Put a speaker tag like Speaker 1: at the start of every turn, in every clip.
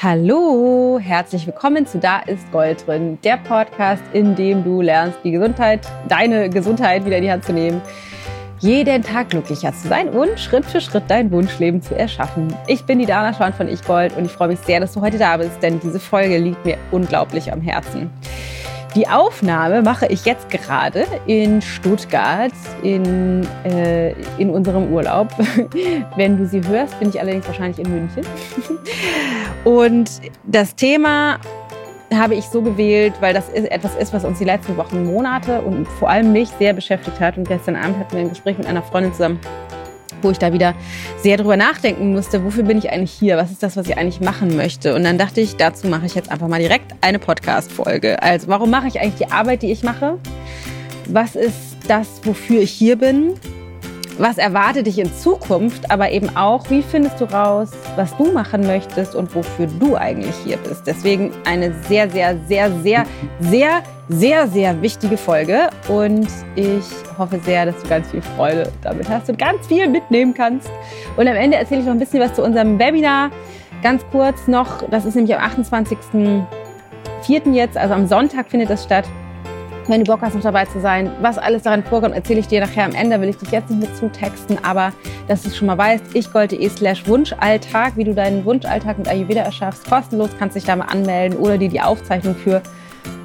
Speaker 1: Hallo, herzlich willkommen zu Da ist Gold drin, der Podcast, in dem du lernst, die Gesundheit, deine Gesundheit wieder in die Hand zu nehmen, jeden Tag glücklicher zu sein und Schritt für Schritt dein Wunschleben zu erschaffen. Ich bin die Dana Schwan von Ich Gold und ich freue mich sehr, dass du heute da bist, denn diese Folge liegt mir unglaublich am Herzen. Die Aufnahme mache ich jetzt gerade in Stuttgart in, äh, in unserem Urlaub. Wenn du sie hörst, bin ich allerdings wahrscheinlich in München. Und das Thema habe ich so gewählt, weil das ist etwas ist, was uns die letzten Wochen, Monate und vor allem mich sehr beschäftigt hat. Und gestern Abend hatten wir ein Gespräch mit einer Freundin zusammen wo ich da wieder sehr drüber nachdenken musste, wofür bin ich eigentlich hier? Was ist das, was ich eigentlich machen möchte? Und dann dachte ich, dazu mache ich jetzt einfach mal direkt eine Podcast-Folge. Also, warum mache ich eigentlich die Arbeit, die ich mache? Was ist das, wofür ich hier bin? Was erwartet dich in Zukunft, aber eben auch, wie findest du raus, was du machen möchtest und wofür du eigentlich hier bist. Deswegen eine sehr, sehr, sehr, sehr, sehr, sehr, sehr wichtige Folge und ich hoffe sehr, dass du ganz viel Freude damit hast und ganz viel mitnehmen kannst. Und am Ende erzähle ich noch ein bisschen was zu unserem Webinar. Ganz kurz noch, das ist nämlich am 28.04. jetzt, also am Sonntag findet das statt. Wenn du Bock hast, noch dabei zu sein, was alles daran vorkommt, erzähle ich dir nachher am Ende, will ich dich jetzt nicht mit zutexten, aber dass du es schon mal weißt, ichgold.de slash Wunschalltag, wie du deinen Wunschalltag mit Ayurveda erschaffst, kostenlos, kannst dich da mal anmelden oder dir die Aufzeichnung für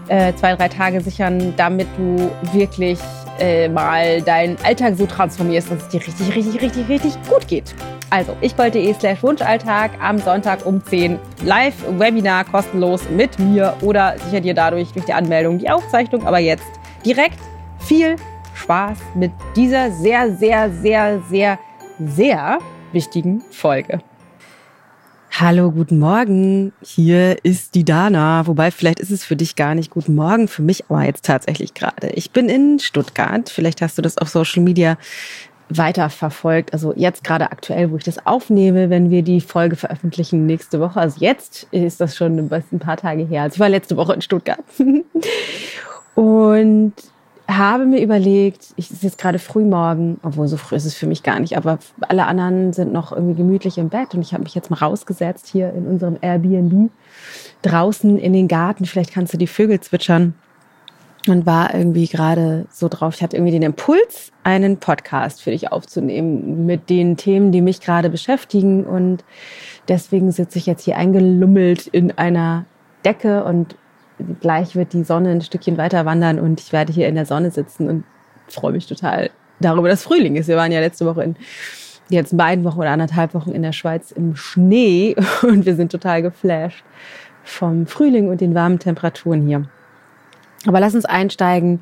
Speaker 1: äh, zwei, drei Tage sichern, damit du wirklich äh, mal deinen Alltag so transformierst, dass es dir richtig, richtig, richtig, richtig gut geht. Also, ich.de slash Wunschalltag am Sonntag um 10 live Webinar kostenlos mit mir oder sicher dir dadurch durch die Anmeldung die Aufzeichnung. Aber jetzt direkt viel Spaß mit dieser sehr, sehr, sehr, sehr, sehr wichtigen Folge. Hallo, guten Morgen. Hier ist die Dana. Wobei, vielleicht ist es für dich gar nicht guten Morgen, für mich aber jetzt tatsächlich gerade. Ich bin in Stuttgart. Vielleicht hast du das auf Social Media weiterverfolgt. Also jetzt gerade aktuell, wo ich das aufnehme, wenn wir die Folge veröffentlichen nächste Woche. Also jetzt ist das schon ein paar Tage her. Also ich war letzte Woche in Stuttgart. Und habe mir überlegt, ich ist jetzt gerade früh morgen, obwohl so früh ist es für mich gar nicht, aber alle anderen sind noch irgendwie gemütlich im Bett und ich habe mich jetzt mal rausgesetzt hier in unserem Airbnb draußen in den Garten. Vielleicht kannst du die Vögel zwitschern und war irgendwie gerade so drauf. Ich hatte irgendwie den Impuls, einen Podcast für dich aufzunehmen mit den Themen, die mich gerade beschäftigen. Und deswegen sitze ich jetzt hier eingelummelt in einer Decke und gleich wird die Sonne ein Stückchen weiter wandern und ich werde hier in der Sonne sitzen und freue mich total darüber, dass Frühling ist. Wir waren ja letzte Woche in letzten beiden Wochen oder anderthalb Wochen in der Schweiz im Schnee und wir sind total geflasht vom Frühling und den warmen Temperaturen hier. Aber lass uns einsteigen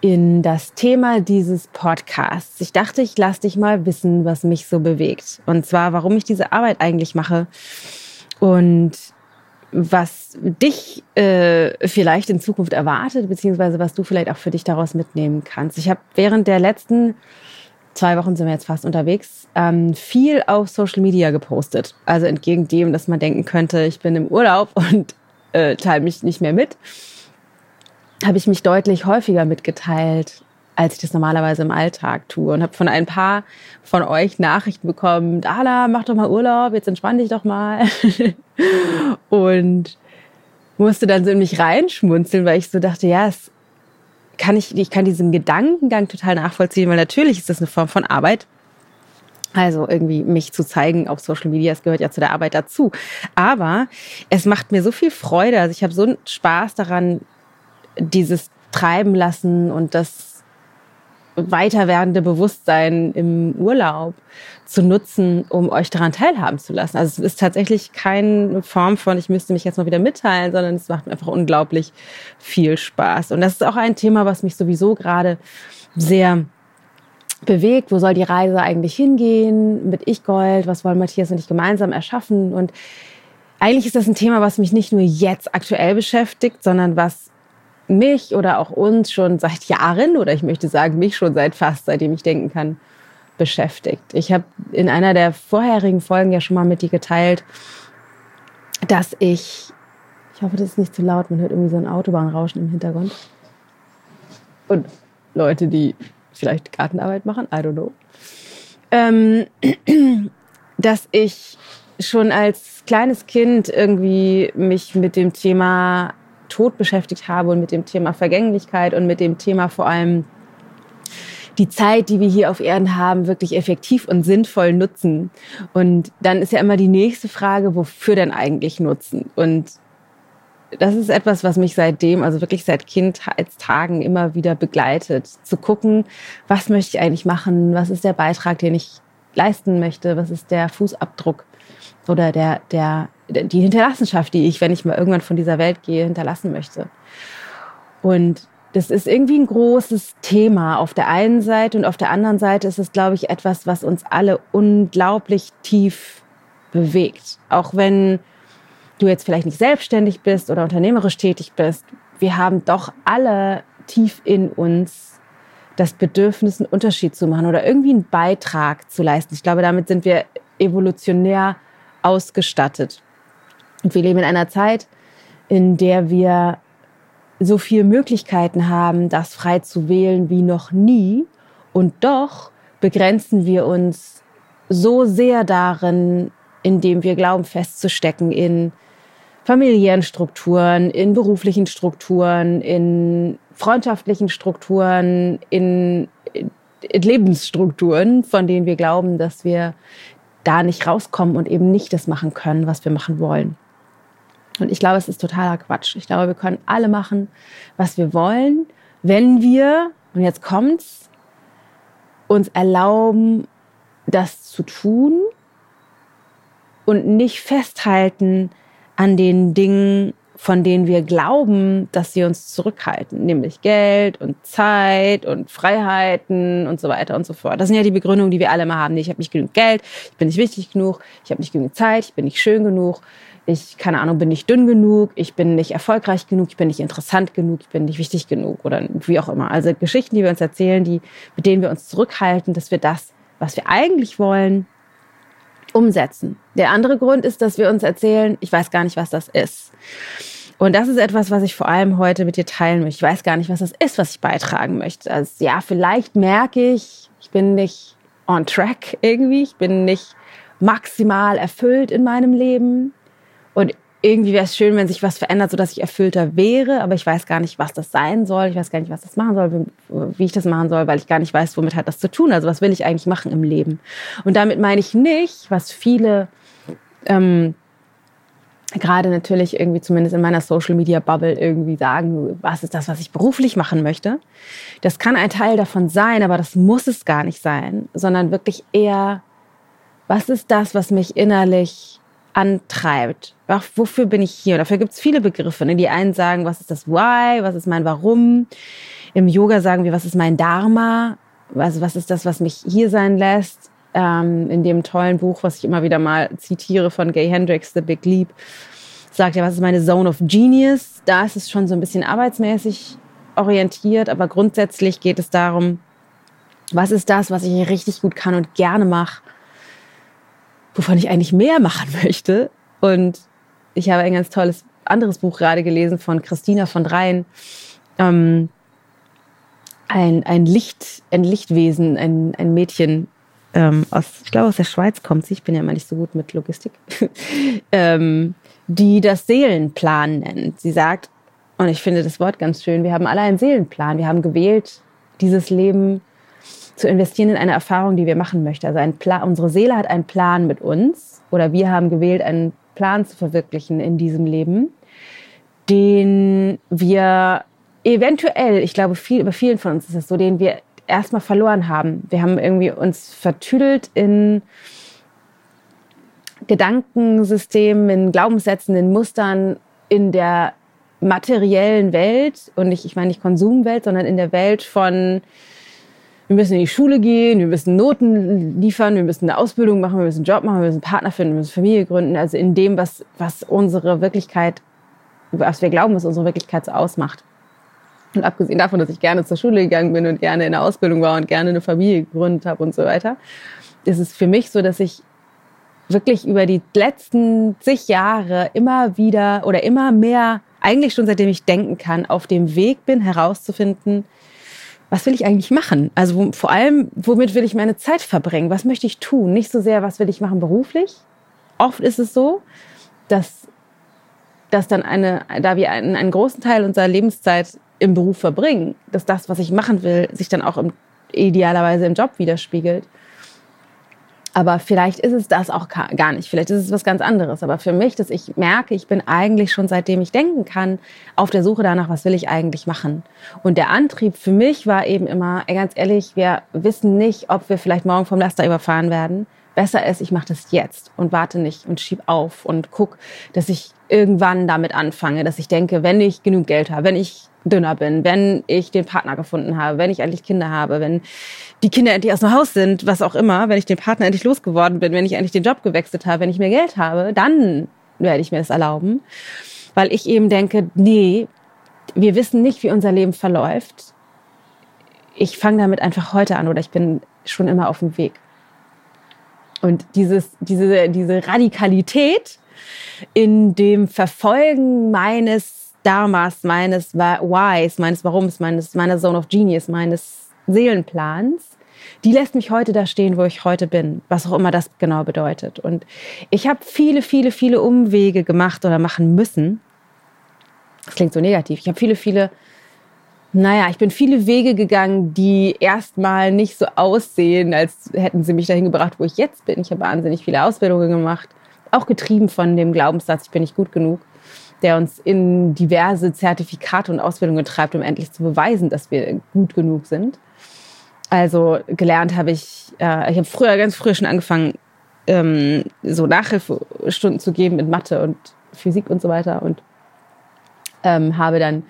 Speaker 1: in das Thema dieses Podcasts. Ich dachte, ich lasse dich mal wissen, was mich so bewegt. Und zwar, warum ich diese Arbeit eigentlich mache und was dich äh, vielleicht in Zukunft erwartet, beziehungsweise was du vielleicht auch für dich daraus mitnehmen kannst. Ich habe während der letzten zwei Wochen sind wir jetzt fast unterwegs, ähm, viel auf Social Media gepostet. Also entgegen dem, dass man denken könnte, ich bin im Urlaub und äh, teile mich nicht mehr mit habe ich mich deutlich häufiger mitgeteilt, als ich das normalerweise im Alltag tue. Und habe von ein paar von euch Nachrichten bekommen, Dala, mach doch mal Urlaub, jetzt entspann dich doch mal. und musste dann so in mich reinschmunzeln, weil ich so dachte, ja, es kann ich, ich kann diesen Gedankengang total nachvollziehen, weil natürlich ist das eine Form von Arbeit. Also irgendwie mich zu zeigen auf Social Media, es gehört ja zu der Arbeit dazu. Aber es macht mir so viel Freude. Also ich habe so einen Spaß daran, dieses Treiben lassen und das weiter werdende Bewusstsein im Urlaub zu nutzen, um euch daran teilhaben zu lassen. Also es ist tatsächlich keine Form von, ich müsste mich jetzt mal wieder mitteilen, sondern es macht mir einfach unglaublich viel Spaß. Und das ist auch ein Thema, was mich sowieso gerade sehr bewegt. Wo soll die Reise eigentlich hingehen mit Ich Gold? Was wollen Matthias und ich gemeinsam erschaffen? Und eigentlich ist das ein Thema, was mich nicht nur jetzt aktuell beschäftigt, sondern was mich oder auch uns schon seit Jahren oder ich möchte sagen mich schon seit fast seitdem ich denken kann beschäftigt. Ich habe in einer der vorherigen Folgen ja schon mal mit dir geteilt, dass ich ich hoffe, das ist nicht zu laut, man hört irgendwie so ein Autobahnrauschen im Hintergrund. Und Leute, die vielleicht Gartenarbeit machen, I don't know. Ähm, dass ich schon als kleines Kind irgendwie mich mit dem Thema Tod beschäftigt habe und mit dem Thema Vergänglichkeit und mit dem Thema vor allem die Zeit, die wir hier auf Erden haben, wirklich effektiv und sinnvoll nutzen. Und dann ist ja immer die nächste Frage, wofür denn eigentlich nutzen? Und das ist etwas, was mich seitdem, also wirklich seit Kindheitstagen immer wieder begleitet. Zu gucken, was möchte ich eigentlich machen? Was ist der Beitrag, den ich leisten möchte? Was ist der Fußabdruck oder der, der, die Hinterlassenschaft, die ich, wenn ich mal irgendwann von dieser Welt gehe, hinterlassen möchte? Und das ist irgendwie ein großes Thema auf der einen Seite und auf der anderen Seite ist es, glaube ich, etwas, was uns alle unglaublich tief bewegt. Auch wenn du jetzt vielleicht nicht selbstständig bist oder unternehmerisch tätig bist, wir haben doch alle tief in uns das Bedürfnis, einen Unterschied zu machen oder irgendwie einen Beitrag zu leisten. Ich glaube, damit sind wir evolutionär ausgestattet. Und wir leben in einer Zeit, in der wir so viele Möglichkeiten haben, das frei zu wählen wie noch nie. Und doch begrenzen wir uns so sehr darin, indem wir glauben festzustecken in familiären Strukturen, in beruflichen Strukturen, in freundschaftlichen Strukturen, in, Lebensstrukturen, von denen wir glauben, dass wir da nicht rauskommen und eben nicht das machen können, was wir machen wollen. Und ich glaube, es ist totaler Quatsch. Ich glaube, wir können alle machen, was wir wollen, wenn wir, und jetzt kommt's, uns erlauben, das zu tun und nicht festhalten an den Dingen, von denen wir glauben, dass sie uns zurückhalten, nämlich Geld und Zeit und Freiheiten und so weiter und so fort. Das sind ja die Begründungen, die wir alle mal haben. Ich habe nicht genug Geld, ich bin nicht wichtig genug, ich habe nicht genug Zeit, ich bin nicht schön genug, ich, keine Ahnung, bin nicht dünn genug, ich bin nicht erfolgreich genug, ich bin nicht interessant genug, ich bin nicht wichtig genug oder wie auch immer. Also Geschichten, die wir uns erzählen, die, mit denen wir uns zurückhalten, dass wir das, was wir eigentlich wollen, umsetzen. Der andere Grund ist, dass wir uns erzählen, ich weiß gar nicht, was das ist. Und das ist etwas, was ich vor allem heute mit dir teilen möchte. Ich weiß gar nicht, was das ist, was ich beitragen möchte. Also ja, vielleicht merke ich, ich bin nicht on track irgendwie, ich bin nicht maximal erfüllt in meinem Leben. Und irgendwie wäre es schön, wenn sich was verändert, sodass ich erfüllter wäre, aber ich weiß gar nicht, was das sein soll. Ich weiß gar nicht, was das machen soll, wie ich das machen soll, weil ich gar nicht weiß, womit hat das zu tun. Also was will ich eigentlich machen im Leben? Und damit meine ich nicht, was viele ähm, gerade natürlich irgendwie zumindest in meiner Social Media Bubble irgendwie sagen, was ist das, was ich beruflich machen möchte. Das kann ein Teil davon sein, aber das muss es gar nicht sein, sondern wirklich eher, was ist das, was mich innerlich antreibt. Ach, wofür bin ich hier? Dafür gibt es viele Begriffe. Ne? Die einen sagen, was ist das Why, was ist mein Warum? Im Yoga sagen wir, was ist mein Dharma? Also was ist das, was mich hier sein lässt? Ähm, in dem tollen Buch, was ich immer wieder mal zitiere von Gay Hendricks, The Big Leap, sagt ja, was ist meine Zone of Genius? Da ist es schon so ein bisschen arbeitsmäßig orientiert, aber grundsätzlich geht es darum, was ist das, was ich richtig gut kann und gerne mache? Wovon ich eigentlich mehr machen möchte. Und ich habe ein ganz tolles anderes Buch gerade gelesen von Christina von Dreien. Ähm, ein, ein Licht, ein Lichtwesen, ein, ein Mädchen ähm, aus, ich glaube aus der Schweiz kommt sie, ich bin ja immer nicht so gut mit Logistik, ähm, die das Seelenplan nennt. Sie sagt, und ich finde das Wort ganz schön, wir haben alle einen Seelenplan. Wir haben gewählt, dieses Leben zu investieren in eine Erfahrung, die wir machen möchten. Also ein Plan, unsere Seele hat einen Plan mit uns oder wir haben gewählt, einen Plan zu verwirklichen in diesem Leben, den wir eventuell, ich glaube, viel, bei vielen von uns ist es so, den wir erstmal verloren haben. Wir haben irgendwie uns vertüdelt in Gedankensystemen, in Glaubenssätzen, in Mustern, in der materiellen Welt und nicht, ich meine nicht Konsumwelt, sondern in der Welt von wir müssen in die Schule gehen, wir müssen Noten liefern, wir müssen eine Ausbildung machen, wir müssen einen Job machen, wir müssen einen Partner finden, wir müssen Familie gründen. Also in dem, was, was unsere Wirklichkeit, was wir glauben, was unsere Wirklichkeit so ausmacht. Und abgesehen davon, dass ich gerne zur Schule gegangen bin und gerne in der Ausbildung war und gerne eine Familie gegründet habe und so weiter, ist es für mich so, dass ich wirklich über die letzten zig Jahre immer wieder oder immer mehr, eigentlich schon seitdem ich denken kann, auf dem Weg bin, herauszufinden, was will ich eigentlich machen? Also vor allem, womit will ich meine Zeit verbringen? Was möchte ich tun? Nicht so sehr, was will ich machen beruflich, oft ist es so, dass, dass dann eine, da wir einen, einen großen Teil unserer Lebenszeit im Beruf verbringen, dass das, was ich machen will, sich dann auch im, idealerweise im Job widerspiegelt. Aber vielleicht ist es das auch gar nicht. Vielleicht ist es was ganz anderes. Aber für mich, dass ich merke, ich bin eigentlich schon seitdem ich denken kann, auf der Suche danach, was will ich eigentlich machen. Und der Antrieb für mich war eben immer, ganz ehrlich, wir wissen nicht, ob wir vielleicht morgen vom Laster überfahren werden. Besser ist, ich mache das jetzt und warte nicht und schieb auf und guck, dass ich irgendwann damit anfange, dass ich denke, wenn ich genug Geld habe, wenn ich dünner bin, wenn ich den Partner gefunden habe, wenn ich endlich Kinder habe, wenn die Kinder endlich aus dem Haus sind, was auch immer, wenn ich den Partner endlich losgeworden bin, wenn ich endlich den Job gewechselt habe, wenn ich mehr Geld habe, dann werde ich mir das erlauben. Weil ich eben denke, nee, wir wissen nicht, wie unser Leben verläuft. Ich fange damit einfach heute an oder ich bin schon immer auf dem Weg. Und dieses, diese, diese Radikalität in dem Verfolgen meines Dharmas, meines Whys, meines Warums, meines, meiner Zone of Genius, meines Seelenplans, die lässt mich heute da stehen, wo ich heute bin, was auch immer das genau bedeutet. Und ich habe viele, viele, viele Umwege gemacht oder machen müssen. Das klingt so negativ. Ich habe viele, viele, naja, ich bin viele Wege gegangen, die erstmal nicht so aussehen, als hätten sie mich dahin gebracht, wo ich jetzt bin. Ich habe wahnsinnig viele Ausbildungen gemacht, auch getrieben von dem Glaubenssatz, ich bin nicht gut genug der uns in diverse Zertifikate und Ausbildungen treibt, um endlich zu beweisen, dass wir gut genug sind. Also gelernt habe ich, äh, ich habe früher, ganz früh schon angefangen, ähm, so Nachhilfestunden zu geben in Mathe und Physik und so weiter und ähm, habe dann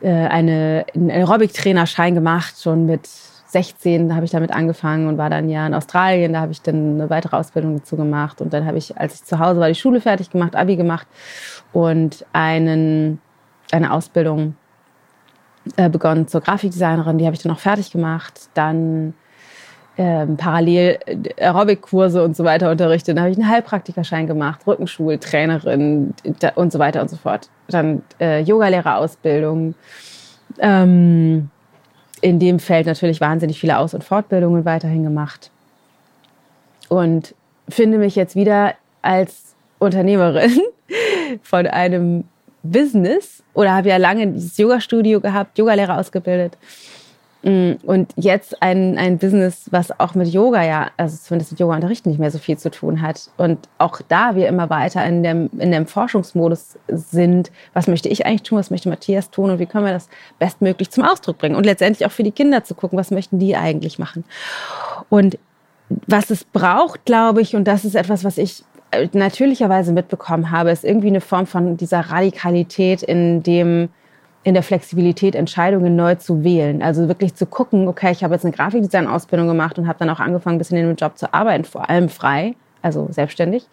Speaker 1: äh, eine, einen Aerobic-Trainerschein gemacht, schon mit 16 habe ich damit angefangen und war dann ja in Australien, da habe ich dann eine weitere Ausbildung dazu gemacht und dann habe ich, als ich zu Hause war, die Schule fertig gemacht, Abi gemacht und einen, eine Ausbildung äh, begonnen zur Grafikdesignerin, die habe ich dann auch fertig gemacht. Dann ähm, parallel äh, Aerobic-Kurse und so weiter unterrichtet. Dann habe ich einen Heilpraktikerschein gemacht, Rückenschultrainerin und so weiter und so fort. Dann äh, Yogalehrerausbildung. Ähm, in dem Feld natürlich wahnsinnig viele Aus- und Fortbildungen weiterhin gemacht. Und finde mich jetzt wieder als Unternehmerin von einem Business oder habe ja lange dieses Yoga-Studio gehabt, Yogalehrer ausgebildet. Mm, und jetzt ein, ein Business, was auch mit Yoga ja, also zumindest mit Yoga-Unterrichten nicht mehr so viel zu tun hat. Und auch da wir immer weiter in dem, in dem Forschungsmodus sind, was möchte ich eigentlich tun, was möchte Matthias tun und wie können wir das bestmöglich zum Ausdruck bringen. Und letztendlich auch für die Kinder zu gucken, was möchten die eigentlich machen. Und was es braucht, glaube ich, und das ist etwas, was ich natürlicherweise mitbekommen habe, ist irgendwie eine Form von dieser Radikalität in dem, in der Flexibilität, Entscheidungen neu zu wählen. Also wirklich zu gucken, okay, ich habe jetzt eine Grafikdesign-Ausbildung gemacht und habe dann auch angefangen, ein bisschen in dem Job zu arbeiten, vor allem frei, also selbstständig.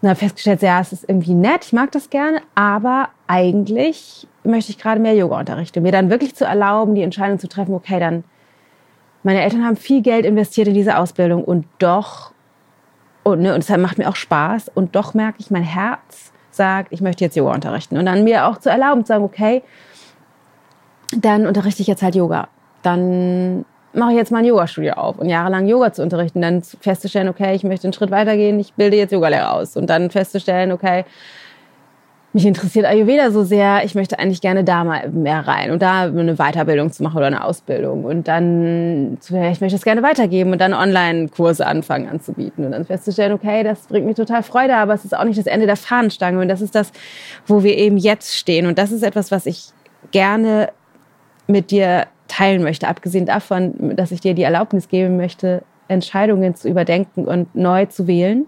Speaker 1: Und habe festgestellt, ja, es ist irgendwie nett, ich mag das gerne, aber eigentlich möchte ich gerade mehr Yoga unterrichten. Mir dann wirklich zu erlauben, die Entscheidung zu treffen, okay, dann, meine Eltern haben viel Geld investiert in diese Ausbildung und doch und, ne, und deshalb macht mir auch Spaß. Und doch merke ich, mein Herz sagt, ich möchte jetzt Yoga unterrichten. Und dann mir auch zu erlauben, zu sagen, okay, dann unterrichte ich jetzt halt Yoga. Dann mache ich jetzt mal ein Yoga-Studio auf und jahrelang Yoga zu unterrichten. Dann festzustellen, okay, ich möchte einen Schritt weitergehen, ich bilde jetzt Yogalehrer aus. Und dann festzustellen, okay, mich interessiert Ayurveda so sehr, ich möchte eigentlich gerne da mal mehr rein und da eine Weiterbildung zu machen oder eine Ausbildung und dann, ich möchte das gerne weitergeben und dann Online-Kurse anfangen anzubieten und dann festzustellen, okay, das bringt mir total Freude, aber es ist auch nicht das Ende der Fahnenstange und das ist das, wo wir eben jetzt stehen und das ist etwas, was ich gerne mit dir teilen möchte, abgesehen davon, dass ich dir die Erlaubnis geben möchte, Entscheidungen zu überdenken und neu zu wählen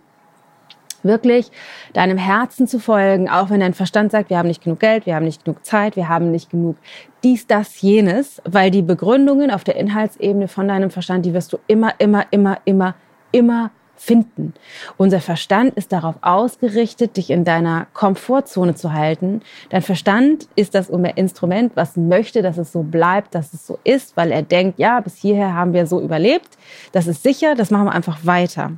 Speaker 1: wirklich deinem Herzen zu folgen, auch wenn dein Verstand sagt, wir haben nicht genug Geld, wir haben nicht genug Zeit, wir haben nicht genug dies, das, jenes, weil die Begründungen auf der Inhaltsebene von deinem Verstand, die wirst du immer, immer, immer, immer, immer finden. Unser Verstand ist darauf ausgerichtet, dich in deiner Komfortzone zu halten. Dein Verstand ist das Instrument, was möchte, dass es so bleibt, dass es so ist, weil er denkt, ja, bis hierher haben wir so überlebt, das ist sicher, das machen wir einfach weiter.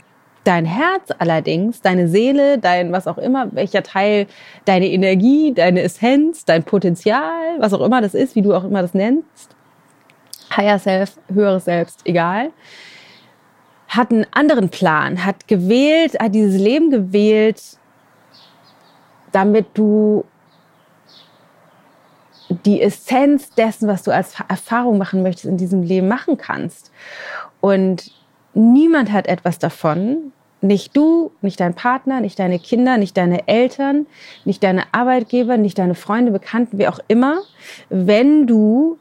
Speaker 1: Dein Herz allerdings, deine Seele, dein was auch immer, welcher Teil, deine Energie, deine Essenz, dein Potenzial, was auch immer das ist, wie du auch immer das nennst, Higher Self, höheres Selbst, egal, hat einen anderen Plan, hat gewählt, hat dieses Leben gewählt, damit du die Essenz dessen, was du als Erfahrung machen möchtest, in diesem Leben machen kannst. Und niemand hat etwas davon, nicht du, nicht dein Partner, nicht deine Kinder, nicht deine Eltern, nicht deine Arbeitgeber, nicht deine Freunde, Bekannten, wie auch immer, wenn du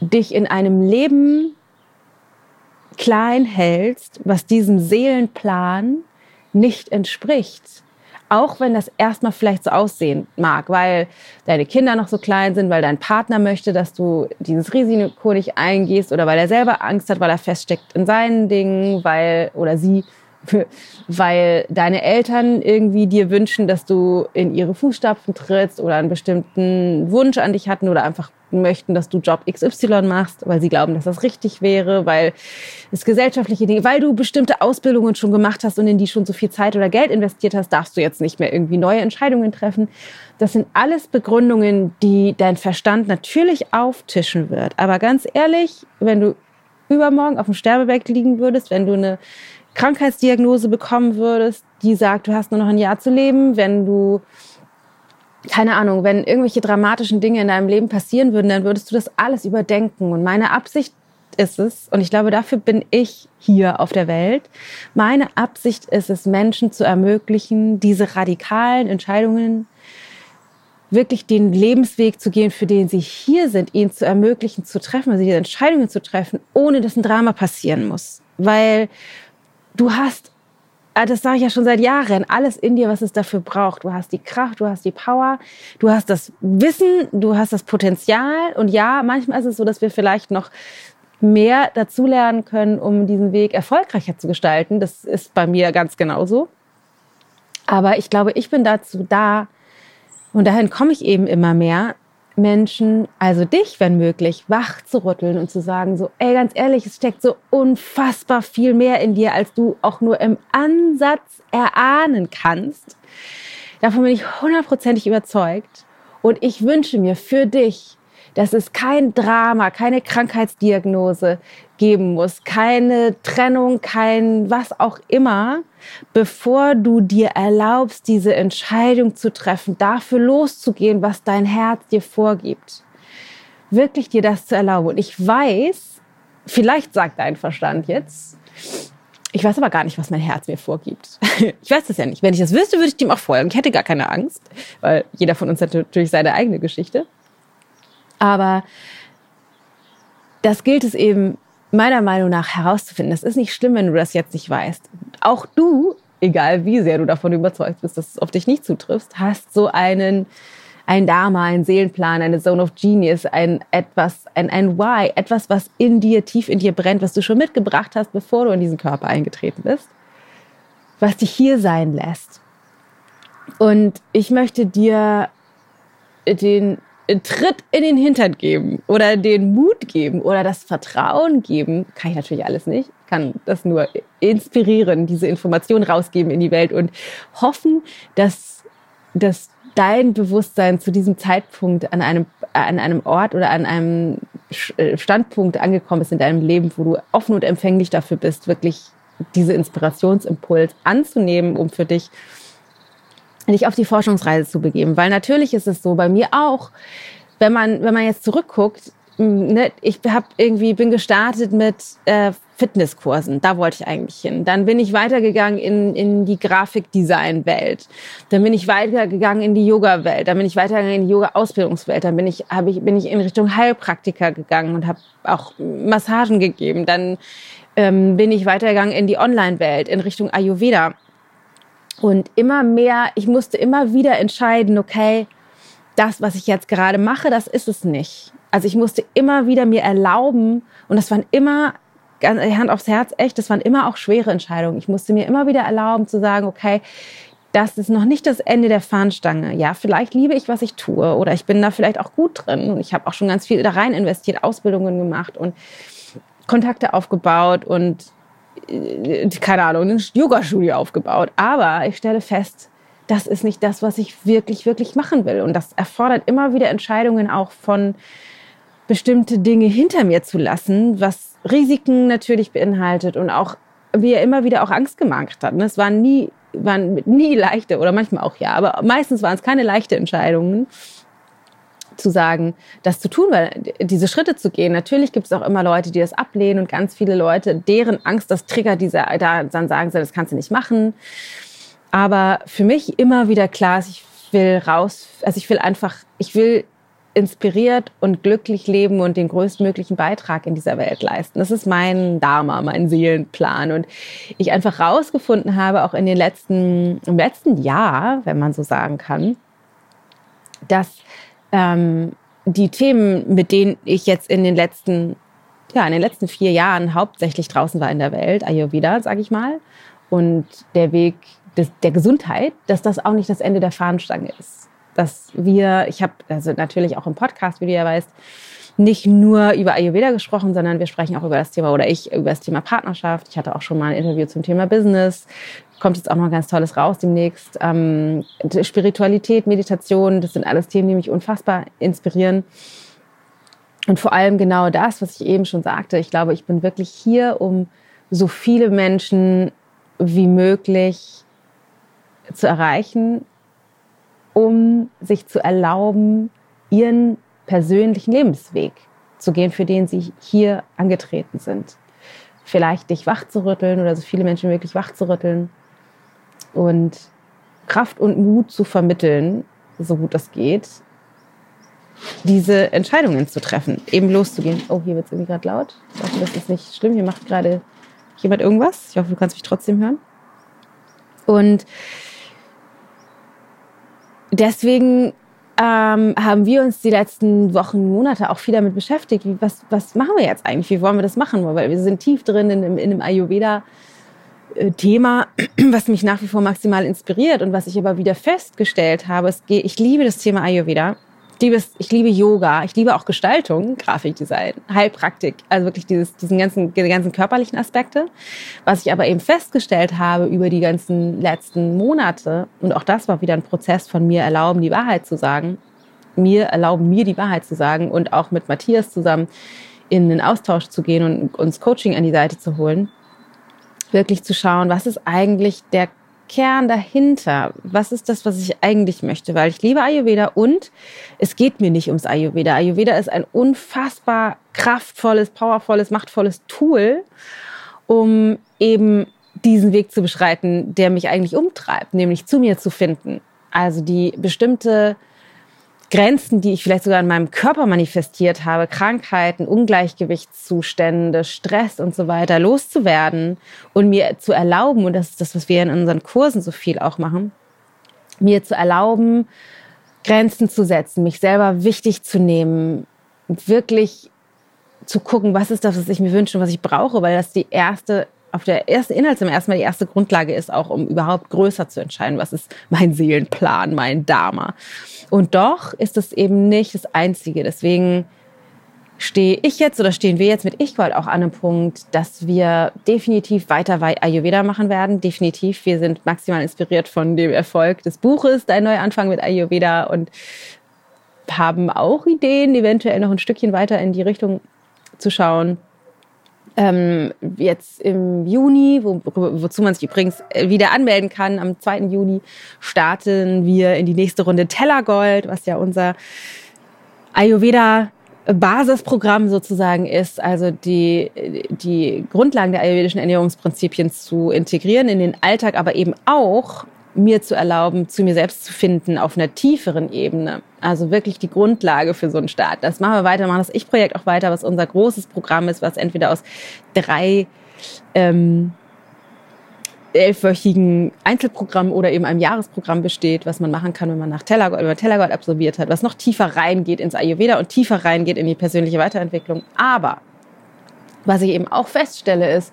Speaker 1: dich in einem Leben klein hältst, was diesem Seelenplan nicht entspricht. Auch wenn das erstmal vielleicht so aussehen mag, weil deine Kinder noch so klein sind, weil dein Partner möchte, dass du dieses Risiko nicht eingehst oder weil er selber Angst hat, weil er feststeckt in seinen Dingen, weil oder sie weil deine Eltern irgendwie dir wünschen, dass du in ihre Fußstapfen trittst oder einen bestimmten Wunsch an dich hatten oder einfach möchten, dass du Job XY machst, weil sie glauben, dass das richtig wäre, weil es gesellschaftliche Dinge, weil du bestimmte Ausbildungen schon gemacht hast und in die schon so viel Zeit oder Geld investiert hast, darfst du jetzt nicht mehr irgendwie neue Entscheidungen treffen. Das sind alles Begründungen, die dein Verstand natürlich auftischen wird. Aber ganz ehrlich, wenn du übermorgen auf dem Sterbebett liegen würdest, wenn du eine Krankheitsdiagnose bekommen würdest, die sagt, du hast nur noch ein Jahr zu leben, wenn du, keine Ahnung, wenn irgendwelche dramatischen Dinge in deinem Leben passieren würden, dann würdest du das alles überdenken. Und meine Absicht ist es, und ich glaube, dafür bin ich hier auf der Welt, meine Absicht ist es, Menschen zu ermöglichen, diese radikalen Entscheidungen wirklich den Lebensweg zu gehen, für den sie hier sind, ihnen zu ermöglichen, zu treffen, also diese Entscheidungen zu treffen, ohne dass ein Drama passieren muss. Weil du hast, äh, das sage ich ja schon seit Jahren, alles in dir, was es dafür braucht. Du hast die Kraft, du hast die Power, du hast das Wissen, du hast das Potenzial. Und ja, manchmal ist es so, dass wir vielleicht noch mehr dazulernen können, um diesen Weg erfolgreicher zu gestalten. Das ist bei mir ganz genauso. Aber ich glaube, ich bin dazu da, und dahin komme ich eben immer mehr, Menschen, also dich, wenn möglich, wach zu rütteln und zu sagen, so, ey, ganz ehrlich, es steckt so unfassbar viel mehr in dir, als du auch nur im Ansatz erahnen kannst. Davon bin ich hundertprozentig überzeugt. Und ich wünsche mir für dich, dass es kein Drama, keine Krankheitsdiagnose geben muss, keine Trennung, kein was auch immer, bevor du dir erlaubst, diese Entscheidung zu treffen, dafür loszugehen, was dein Herz dir vorgibt. Wirklich dir das zu erlauben. Und ich weiß, vielleicht sagt dein Verstand jetzt, ich weiß aber gar nicht, was mein Herz mir vorgibt. Ich weiß das ja nicht. Wenn ich das wüsste, würde ich dem auch folgen. Ich hätte gar keine Angst, weil jeder von uns hat natürlich seine eigene Geschichte. Aber das gilt es eben meiner Meinung nach herauszufinden. Das ist nicht schlimm, wenn du das jetzt nicht weißt. Auch du, egal wie sehr du davon überzeugt bist, dass es auf dich nicht zutrifft, hast so einen ein Dharma, ein Seelenplan, eine Zone of Genius, ein etwas, ein, ein Why, etwas, was in dir, tief in dir brennt, was du schon mitgebracht hast, bevor du in diesen Körper eingetreten bist, was dich hier sein lässt. Und ich möchte dir den Tritt in den Hintern geben oder den Mut geben oder das Vertrauen geben, kann ich natürlich alles nicht. Ich kann das nur inspirieren, diese Information rausgeben in die Welt und hoffen, dass, dass dein Bewusstsein zu diesem Zeitpunkt an einem, an einem Ort oder an einem äh, Standpunkt angekommen ist in deinem Leben, wo du offen und empfänglich dafür bist, wirklich diese Inspirationsimpuls anzunehmen, um für dich dich auf die Forschungsreise zu begeben. Weil natürlich ist es so, bei mir auch, wenn man, wenn man jetzt zurückguckt, ne, ich hab irgendwie, bin gestartet mit äh, Fitnesskursen, da wollte ich eigentlich hin. Dann bin ich weitergegangen in, in die Grafikdesign-Welt. Dann bin ich weitergegangen in die Yoga-Welt. Dann bin ich weitergegangen in die Yoga-Ausbildungswelt. Dann bin ich, hab ich, bin ich in Richtung Heilpraktiker gegangen und habe auch Massagen gegeben. Dann ähm, bin ich weitergegangen in die Online-Welt, in Richtung Ayurveda. Und immer mehr, ich musste immer wieder entscheiden, okay, das, was ich jetzt gerade mache, das ist es nicht. Also ich musste immer wieder mir erlauben, und das waren immer, Hand aufs Herz, echt, das waren immer auch schwere Entscheidungen. Ich musste mir immer wieder erlauben zu sagen, okay, das ist noch nicht das Ende der Fahnenstange. Ja, vielleicht liebe ich, was ich tue oder ich bin da vielleicht auch gut drin und ich habe auch schon ganz viel da rein investiert, Ausbildungen gemacht und Kontakte aufgebaut und keine Ahnung, ein Yoga-Studio aufgebaut. Aber ich stelle fest, das ist nicht das, was ich wirklich, wirklich machen will. Und das erfordert immer wieder Entscheidungen auch von bestimmte Dinge hinter mir zu lassen, was Risiken natürlich beinhaltet und auch mir immer wieder auch Angst gemacht hat. Es waren nie, waren nie leichte oder manchmal auch ja, aber meistens waren es keine leichten Entscheidungen sagen, das zu tun, weil diese Schritte zu gehen. Natürlich gibt es auch immer Leute, die das ablehnen und ganz viele Leute, deren Angst das triggert, da, dann sagen das kannst du nicht machen. Aber für mich immer wieder klar ist, ich will raus, also ich will einfach, ich will inspiriert und glücklich leben und den größtmöglichen Beitrag in dieser Welt leisten. Das ist mein Dharma, mein Seelenplan. Und ich einfach rausgefunden habe, auch in den letzten, im letzten Jahr, wenn man so sagen kann, dass ähm, die Themen, mit denen ich jetzt in den letzten, ja, in den letzten vier Jahren hauptsächlich draußen war in der Welt, Ayurveda, sage ich mal, und der Weg des, der Gesundheit, dass das auch nicht das Ende der Fahnenstange ist. Dass wir, ich habe also natürlich auch im Podcast, wie du ja weißt, nicht nur über Ayurveda gesprochen, sondern wir sprechen auch über das Thema oder ich über das Thema Partnerschaft. Ich hatte auch schon mal ein Interview zum Thema Business. Kommt jetzt auch noch ganz Tolles raus demnächst. Ähm, Spiritualität, Meditation, das sind alles Themen, die mich unfassbar inspirieren. Und vor allem genau das, was ich eben schon sagte. Ich glaube, ich bin wirklich hier, um so viele Menschen wie möglich zu erreichen, um sich zu erlauben, ihren persönlichen Lebensweg zu gehen, für den sie hier angetreten sind. Vielleicht dich wachzurütteln oder so viele Menschen wie möglich wachzurütteln und Kraft und Mut zu vermitteln, so gut das geht, diese Entscheidungen zu treffen, eben loszugehen. Oh, hier wird es irgendwie gerade laut. Ich hoffe, das ist nicht schlimm. Hier macht gerade jemand irgendwas. Ich hoffe, du kannst mich trotzdem hören. Und deswegen ähm, haben wir uns die letzten Wochen, Monate auch viel damit beschäftigt. Was, was machen wir jetzt eigentlich? Wie wollen wir das machen? Weil wir sind tief drin in, in einem Ayurveda-Thema, was mich nach wie vor maximal inspiriert und was ich aber wieder festgestellt habe. Es ich liebe das Thema Ayurveda liebe es, ich liebe Yoga, ich liebe auch Gestaltung, Grafikdesign, Heilpraktik, also wirklich dieses, diesen ganzen, die ganzen körperlichen Aspekte. Was ich aber eben festgestellt habe über die ganzen letzten Monate, und auch das war wieder ein Prozess von mir erlauben, die Wahrheit zu sagen, mir erlauben, mir die Wahrheit zu sagen und auch mit Matthias zusammen in den Austausch zu gehen und uns Coaching an die Seite zu holen, wirklich zu schauen, was ist eigentlich der Kern dahinter? Was ist das, was ich eigentlich möchte? Weil ich liebe Ayurveda und es geht mir nicht ums Ayurveda. Ayurveda ist ein unfassbar kraftvolles, powervolles, machtvolles Tool, um eben diesen Weg zu beschreiten, der mich eigentlich umtreibt, nämlich zu mir zu finden. Also die bestimmte Grenzen, die ich vielleicht sogar in meinem Körper manifestiert habe, Krankheiten, Ungleichgewichtszustände, Stress und so weiter, loszuwerden und mir zu erlauben, und das ist das, was wir in unseren Kursen so viel auch machen, mir zu erlauben, Grenzen zu setzen, mich selber wichtig zu nehmen, wirklich zu gucken, was ist das, was ich mir wünsche und was ich brauche, weil das die erste auf der ersten Inhaltsebene erstmal die erste Grundlage ist, auch um überhaupt größer zu entscheiden, was ist mein Seelenplan, mein Dharma. Und doch ist es eben nicht das Einzige. Deswegen stehe ich jetzt oder stehen wir jetzt mit Ich-Gold auch an einem Punkt, dass wir definitiv weiter Ayurveda machen werden. Definitiv. Wir sind maximal inspiriert von dem Erfolg des Buches Dein Neuanfang mit Ayurveda und haben auch Ideen, eventuell noch ein Stückchen weiter in die Richtung zu schauen. Ähm, jetzt im Juni, wo, wozu man sich übrigens äh, wieder anmelden kann, am 2. Juni starten wir in die nächste Runde Tellergold, was ja unser Ayurveda Basisprogramm sozusagen ist, also die, die Grundlagen der ayurvedischen Ernährungsprinzipien zu integrieren in den Alltag, aber eben auch mir zu erlauben, zu mir selbst zu finden auf einer tieferen Ebene. Also wirklich die Grundlage für so einen Start. Das machen wir weiter, machen das Ich-Projekt auch weiter, was unser großes Programm ist, was entweder aus drei ähm, elfwöchigen Einzelprogrammen oder eben einem Jahresprogramm besteht, was man machen kann, wenn man nach Tellergold, man Tellergold absolviert hat, was noch tiefer reingeht ins Ayurveda und tiefer reingeht in die persönliche Weiterentwicklung. Aber was ich eben auch feststelle, ist,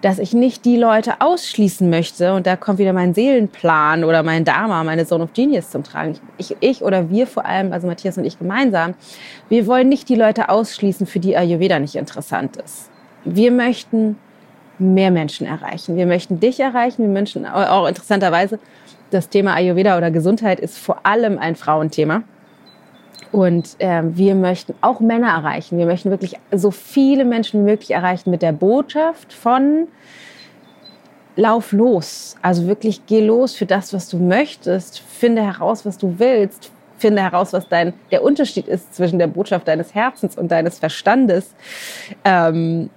Speaker 1: dass ich nicht die Leute ausschließen möchte. Und da kommt wieder mein Seelenplan oder mein Dharma, meine Zone of Genius zum Tragen. Ich, ich oder wir vor allem, also Matthias und ich gemeinsam, wir wollen nicht die Leute ausschließen, für die Ayurveda nicht interessant ist. Wir möchten mehr Menschen erreichen. Wir möchten dich erreichen. Wir möchten auch interessanterweise, das Thema Ayurveda oder Gesundheit ist vor allem ein Frauenthema. Und äh, wir möchten auch Männer erreichen. Wir möchten wirklich so viele Menschen wie möglich erreichen mit der Botschaft von lauf los. Also wirklich geh los für das, was du möchtest. Finde heraus, was du willst. Finde heraus, was dein, der Unterschied ist zwischen der Botschaft deines Herzens und deines Verstandes. Ähm,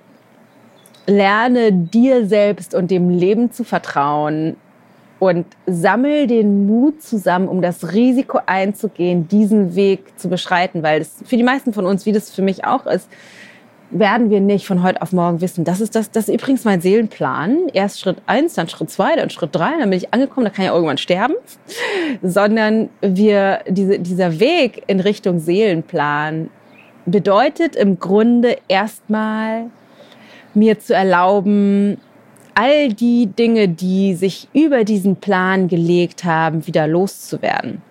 Speaker 1: lerne dir selbst und dem Leben zu vertrauen und sammel den Mut zusammen, um das Risiko einzugehen, diesen Weg zu beschreiten, weil es für die meisten von uns, wie das für mich auch ist, werden wir nicht von heute auf morgen wissen. Das ist das, das ist übrigens mein Seelenplan. Erst Schritt eins, dann Schritt zwei, dann Schritt drei, dann bin ich angekommen, da kann ich irgendwann sterben. Sondern wir, diese, dieser Weg in Richtung Seelenplan bedeutet im Grunde erstmal mir zu erlauben, all die Dinge, die sich über diesen Plan gelegt haben, wieder loszuwerden.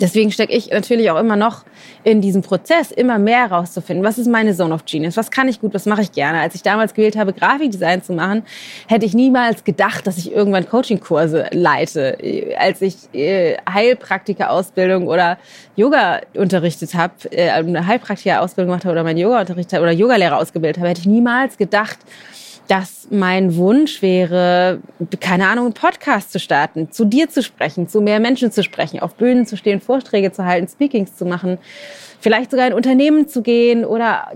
Speaker 1: Deswegen stecke ich natürlich auch immer noch in diesem Prozess, immer mehr herauszufinden, was ist meine Zone of Genius, was kann ich gut, was mache ich gerne. Als ich damals gewählt habe, Grafikdesign zu machen, hätte ich niemals gedacht, dass ich irgendwann Coachingkurse leite. Als ich äh, Heilpraktika-Ausbildung oder Yoga unterrichtet habe, äh, eine Heilpraktika-Ausbildung gemacht habe oder mein Yoga unterrichtet oder Yogalehrer ausgebildet habe, hätte ich niemals gedacht, dass mein Wunsch wäre, keine Ahnung, einen Podcast zu starten, zu dir zu sprechen, zu mehr Menschen zu sprechen, auf Bühnen zu stehen, Vorträge zu halten, Speakings zu machen, vielleicht sogar in Unternehmen zu gehen oder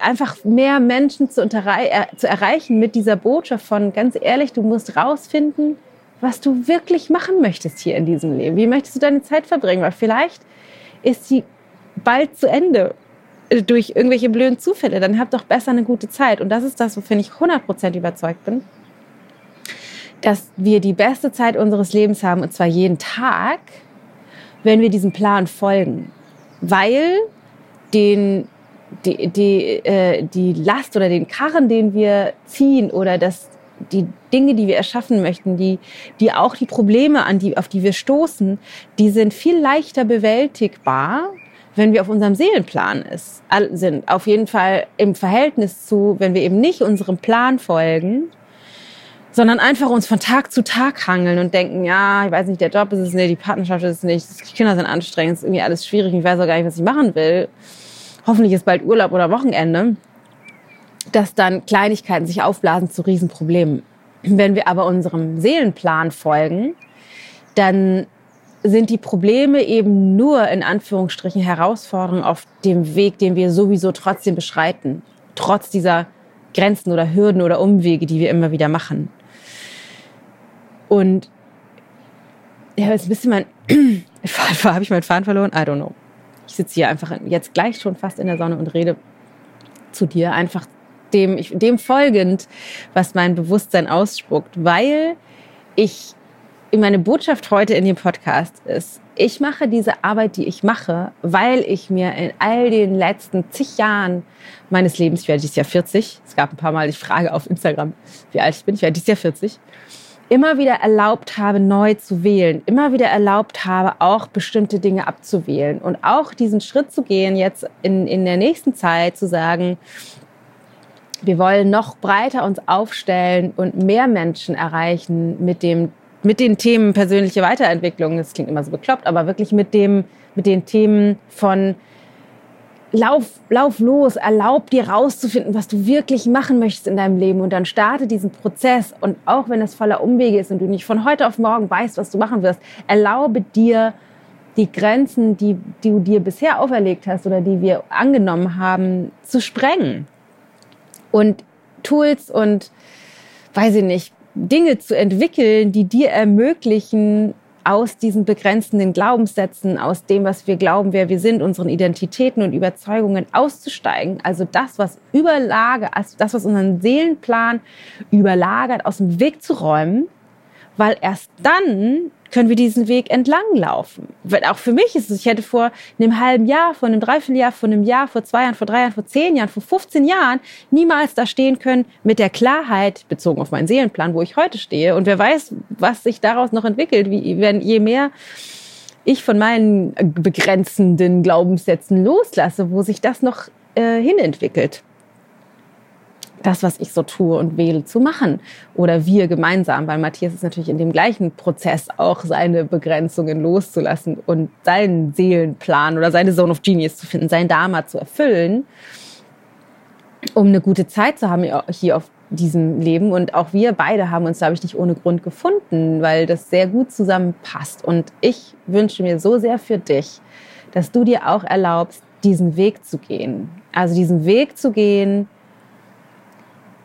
Speaker 1: einfach mehr Menschen zu, äh, zu erreichen mit dieser Botschaft von, ganz ehrlich, du musst rausfinden, was du wirklich machen möchtest hier in diesem Leben. Wie möchtest du deine Zeit verbringen? Weil vielleicht ist sie bald zu Ende durch irgendwelche blöden Zufälle, dann habt doch besser eine gute Zeit. Und das ist das, wovon ich 100% überzeugt bin, dass wir die beste Zeit unseres Lebens haben, und zwar jeden Tag, wenn wir diesem Plan folgen. Weil den, die, die, äh, die Last oder den Karren, den wir ziehen oder das, die Dinge, die wir erschaffen möchten, die, die auch die Probleme, an die, auf die wir stoßen, die sind viel leichter bewältigbar, wenn wir auf unserem Seelenplan ist, sind. Auf jeden Fall im Verhältnis zu, wenn wir eben nicht unserem Plan folgen, sondern einfach uns von Tag zu Tag hangeln und denken, ja, ich weiß nicht, der Job ist es nicht, die Partnerschaft ist es nicht, die Kinder sind anstrengend, es ist irgendwie alles schwierig, ich weiß auch gar nicht, was ich machen will. Hoffentlich ist bald Urlaub oder Wochenende, dass dann Kleinigkeiten sich aufblasen zu Riesenproblemen. Wenn wir aber unserem Seelenplan folgen, dann sind die Probleme eben nur in Anführungsstrichen Herausforderungen auf dem Weg, den wir sowieso trotzdem beschreiten, trotz dieser Grenzen oder Hürden oder Umwege, die wir immer wieder machen. Und ja, jetzt ein bisschen mein habe ich meinen Faden verloren? I don't know. Ich sitze hier einfach jetzt gleich schon fast in der Sonne und rede zu dir einfach dem, dem folgend, was mein Bewusstsein ausspuckt, weil ich meine Botschaft heute in dem Podcast ist, ich mache diese Arbeit, die ich mache, weil ich mir in all den letzten zig Jahren meines Lebens, ich werde dieses Jahr 40, es gab ein paar Mal die Frage auf Instagram, wie alt ich bin, ich werde dieses Jahr 40, immer wieder erlaubt habe, neu zu wählen, immer wieder erlaubt habe, auch bestimmte Dinge abzuwählen und auch diesen Schritt zu gehen, jetzt in, in der nächsten Zeit zu sagen, wir wollen noch breiter uns aufstellen und mehr Menschen erreichen mit dem mit den Themen persönliche Weiterentwicklung, das klingt immer so bekloppt, aber wirklich mit dem, mit den Themen von Lauf, lauf los, erlaub dir rauszufinden, was du wirklich machen möchtest in deinem Leben und dann starte diesen Prozess. Und auch wenn es voller Umwege ist und du nicht von heute auf morgen weißt, was du machen wirst, erlaube dir die Grenzen, die, die du dir bisher auferlegt hast oder die wir angenommen haben, zu sprengen. Und Tools und weiß ich nicht, Dinge zu entwickeln, die dir ermöglichen, aus diesen begrenzenden Glaubenssätzen, aus dem, was wir glauben, wer wir sind, unseren Identitäten und Überzeugungen auszusteigen. Also das, was überlagert, also das, was unseren Seelenplan überlagert, aus dem Weg zu räumen, weil erst dann können wir diesen Weg entlang laufen. Auch für mich ist es, ich hätte vor einem halben Jahr, vor einem Dreivierteljahr, vor einem Jahr, vor zwei Jahren, vor drei Jahren, vor zehn Jahren, vor 15 Jahren niemals da stehen können mit der Klarheit, bezogen auf meinen Seelenplan, wo ich heute stehe. Und wer weiß, was sich daraus noch entwickelt, wie, wenn je mehr ich von meinen begrenzenden Glaubenssätzen loslasse, wo sich das noch äh, hinentwickelt das, was ich so tue und wähle, zu machen. Oder wir gemeinsam, weil Matthias ist natürlich in dem gleichen Prozess auch seine Begrenzungen loszulassen und seinen Seelenplan oder seine Zone of Genius zu finden, sein Dharma zu erfüllen, um eine gute Zeit zu haben hier auf diesem Leben. Und auch wir beide haben uns, glaube ich, nicht ohne Grund gefunden, weil das sehr gut zusammenpasst. Und ich wünsche mir so sehr für dich, dass du dir auch erlaubst, diesen Weg zu gehen. Also diesen Weg zu gehen,